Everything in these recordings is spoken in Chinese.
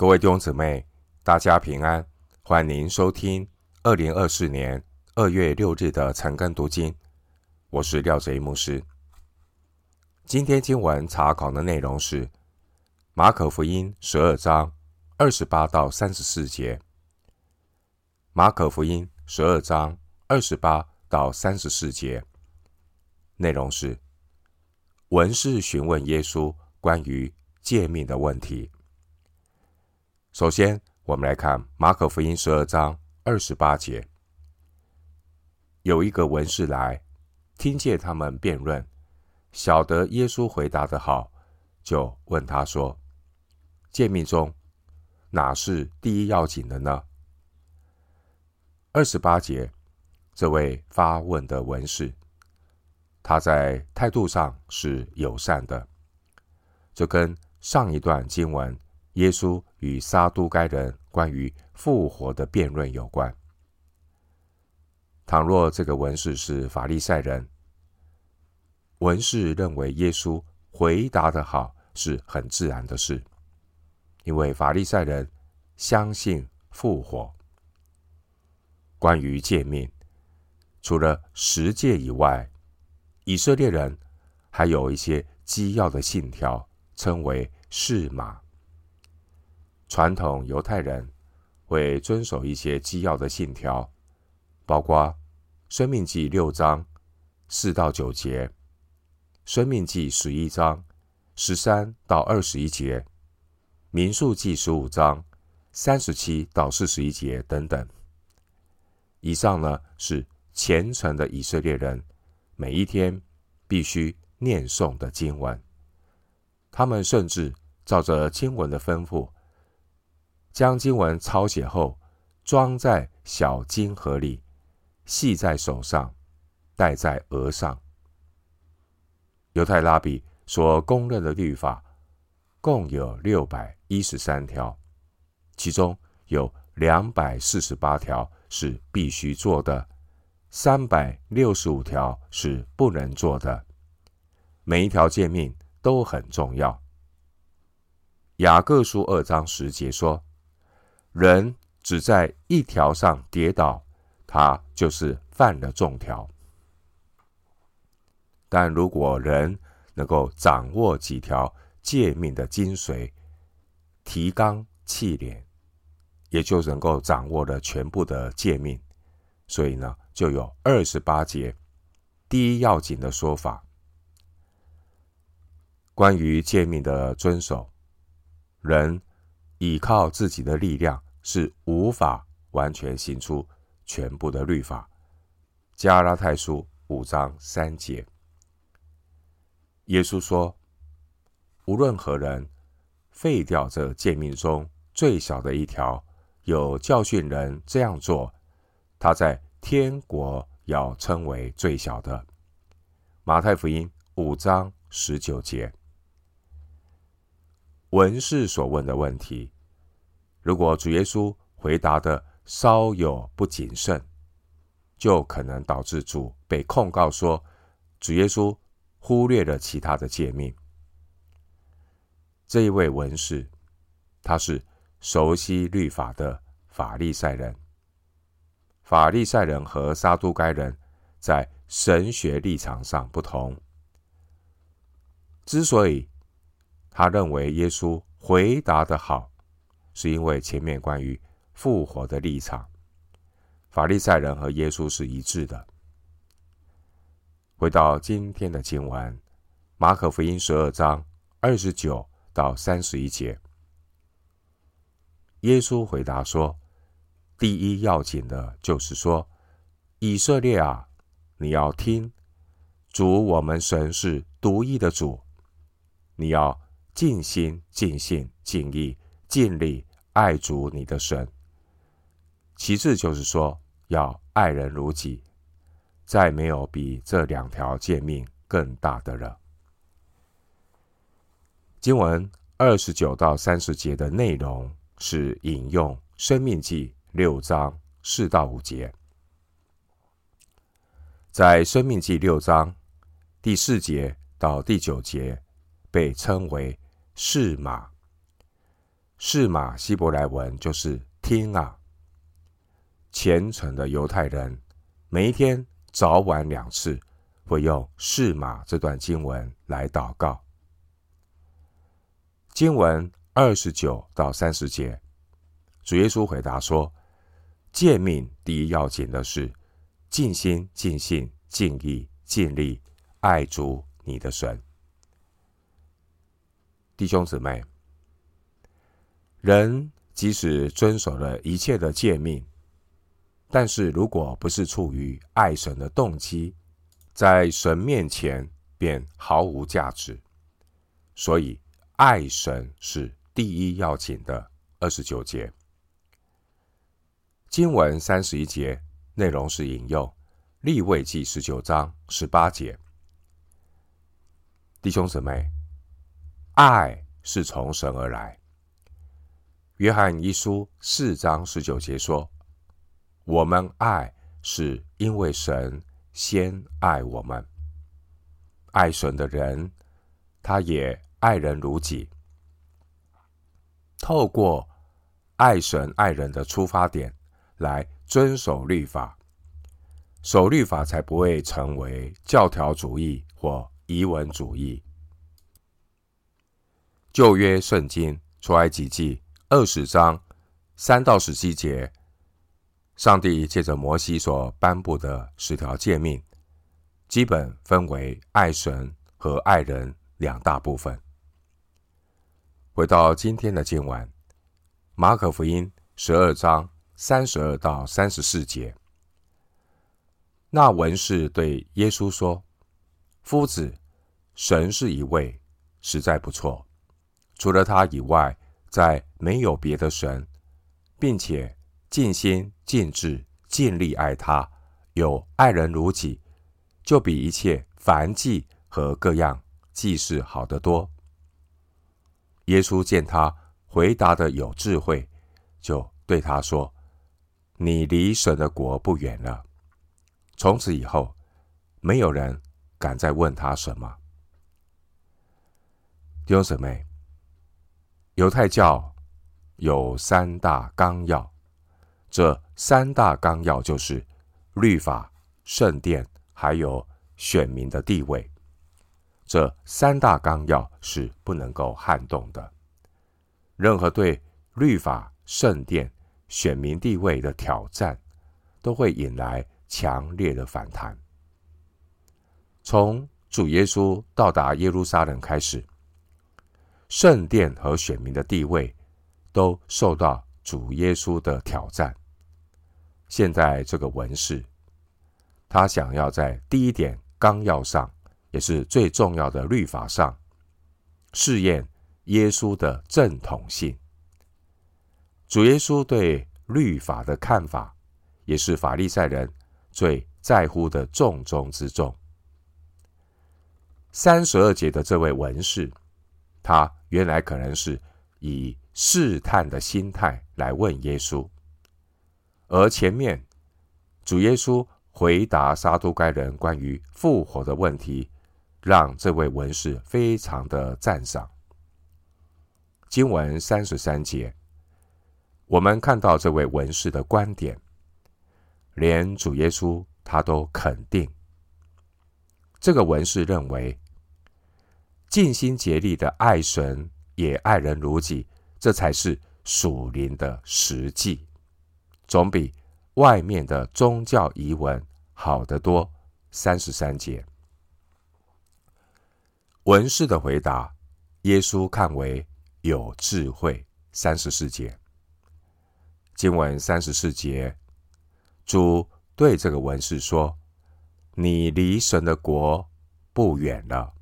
各位弟兄姊妹，大家平安，欢迎收听二零二四年二月六日的晨更读经。我是廖贼牧师。今天经文查考的内容是马可福音十二章二十八到三十四节。马可福音十二章二十八到三十四节，内容是文士询问耶稣关于诫命的问题。首先，我们来看马可福音十二章二十八节。有一个文士来，听见他们辩论，晓得耶稣回答的好，就问他说：“诫命中哪是第一要紧的呢？”二十八节，这位发问的文士，他在态度上是友善的，就跟上一段经文。耶稣与撒都该人关于复活的辩论有关。倘若这个文士是法利赛人，文士认为耶稣回答得好是很自然的事，因为法利赛人相信复活。关于诫命，除了十诫以外，以色列人还有一些基要的信条，称为誓码。传统犹太人会遵守一些基要的信条，包括《生命记》六章四到九节，《生命记》十一章十三到二十一节，《民数记》十五章三十七到四十一节等等。以上呢是虔诚的以色列人每一天必须念诵的经文，他们甚至照着经文的吩咐。将经文抄写后，装在小金盒里，系在手上，戴在额上。犹太拉比所公认的律法共有六百一十三条，其中有两百四十八条是必须做的，三百六十五条是不能做的。每一条诫命都很重要。雅各书二章十节说。人只在一条上跌倒，他就是犯了众条。但如果人能够掌握几条诫命的精髓，提纲挈领，也就能够掌握了全部的诫命。所以呢，就有二十八节第一要紧的说法。关于诫命的遵守，人。依靠自己的力量是无法完全行出全部的律法。加拉太书五章三节，耶稣说：“无论何人废掉这诫命中最小的一条，有教训人这样做，他在天国要称为最小的。”马太福音五章十九节。文士所问的问题，如果主耶稣回答的稍有不谨慎，就可能导致主被控告说主耶稣忽略了其他的诫命。这一位文士，他是熟悉律法的法利赛人。法利赛人和撒都该人在神学立场上不同，之所以。他认为耶稣回答的好，是因为前面关于复活的立场，法利赛人和耶稣是一致的。回到今天的经文，马可福音十二章二十九到三十一节，耶稣回答说：“第一要紧的就是说，以色列啊，你要听，主我们神是独一的主，你要。”尽心、尽性、尽意、尽力爱主你的神。其次就是说，要爱人如己，再没有比这两条诫命更大的了。经文二十九到三十节的内容是引用《生命记》六章四到五节，在《生命记》六章第四节到第九节被称为。誓码，示玛希伯来文就是“听啊”。虔诚的犹太人每一天早晚两次会用示玛这段经文来祷告。经文二十九到三十节，主耶稣回答说：“诫命第一要紧的是尽心、尽性、尽意、尽力爱主你的神。”弟兄姊妹，人即使遵守了一切的诫命，但是如果不是出于爱神的动机，在神面前便毫无价值。所以，爱神是第一要紧的。二十九节经文三十一节内容是引用利未记十九章十八节，弟兄姊妹。爱是从神而来。约翰一书四章十九节说：“我们爱是因为神先爱我们。爱神的人，他也爱人如己。透过爱神爱人的出发点来遵守律法，守律法才不会成为教条主义或遗文主义。”旧约圣经出埃及记二十章三到十七节，上帝借着摩西所颁布的十条诫命，基本分为爱神和爱人两大部分。回到今天的经文，马可福音十二章三十二到三十四节，那文士对耶稣说：“夫子，神是一位，实在不错。”除了他以外，再没有别的神，并且尽心尽智尽力爱他，有爱人如己，就比一切凡祭和各样祭事好得多。耶稣见他回答的有智慧，就对他说：“你离神的国不远了。”从此以后，没有人敢再问他什么。弟兄姊妹。犹太教有三大纲要，这三大纲要就是律法、圣殿，还有选民的地位。这三大纲要是不能够撼动的。任何对律法、圣殿、选民地位的挑战，都会引来强烈的反弹。从主耶稣到达耶路撒冷开始。圣殿和选民的地位都受到主耶稣的挑战。现在这个文士，他想要在第一点纲要上，也是最重要的律法上，试验耶稣的正统性。主耶稣对律法的看法，也是法利赛人最在乎的重中之重。三十二节的这位文士，他。原来可能是以试探的心态来问耶稣，而前面主耶稣回答撒都该人关于复活的问题，让这位文士非常的赞赏。经文三十三节，我们看到这位文士的观点，连主耶稣他都肯定。这个文士认为。尽心竭力的爱神，也爱人如己，这才是属灵的实际，总比外面的宗教仪文好得多。三十三节，文士的回答，耶稣看为有智慧。三十四节，经文三十四节，主对这个文士说：“你离神的国不远了。”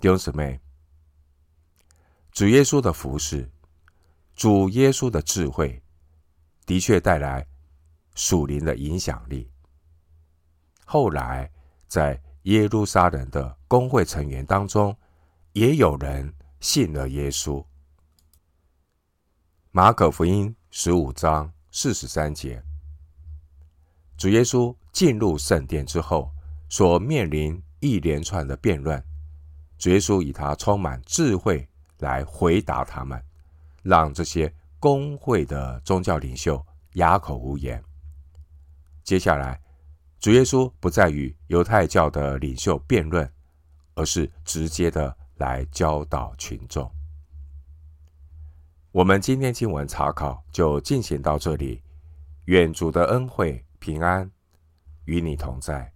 弟兄姊妹，主耶稣的服侍，主耶稣的智慧，的确带来属灵的影响力。后来，在耶路撒冷的公会成员当中，也有人信了耶稣。马可福音十五章四十三节，主耶稣进入圣殿之后，所面临一连串的辩论。主耶稣以他充满智慧来回答他们，让这些公会的宗教领袖哑口无言。接下来，主耶稣不再与犹太教的领袖辩论，而是直接的来教导群众。我们今天经文查考就进行到这里，愿主的恩惠平安与你同在。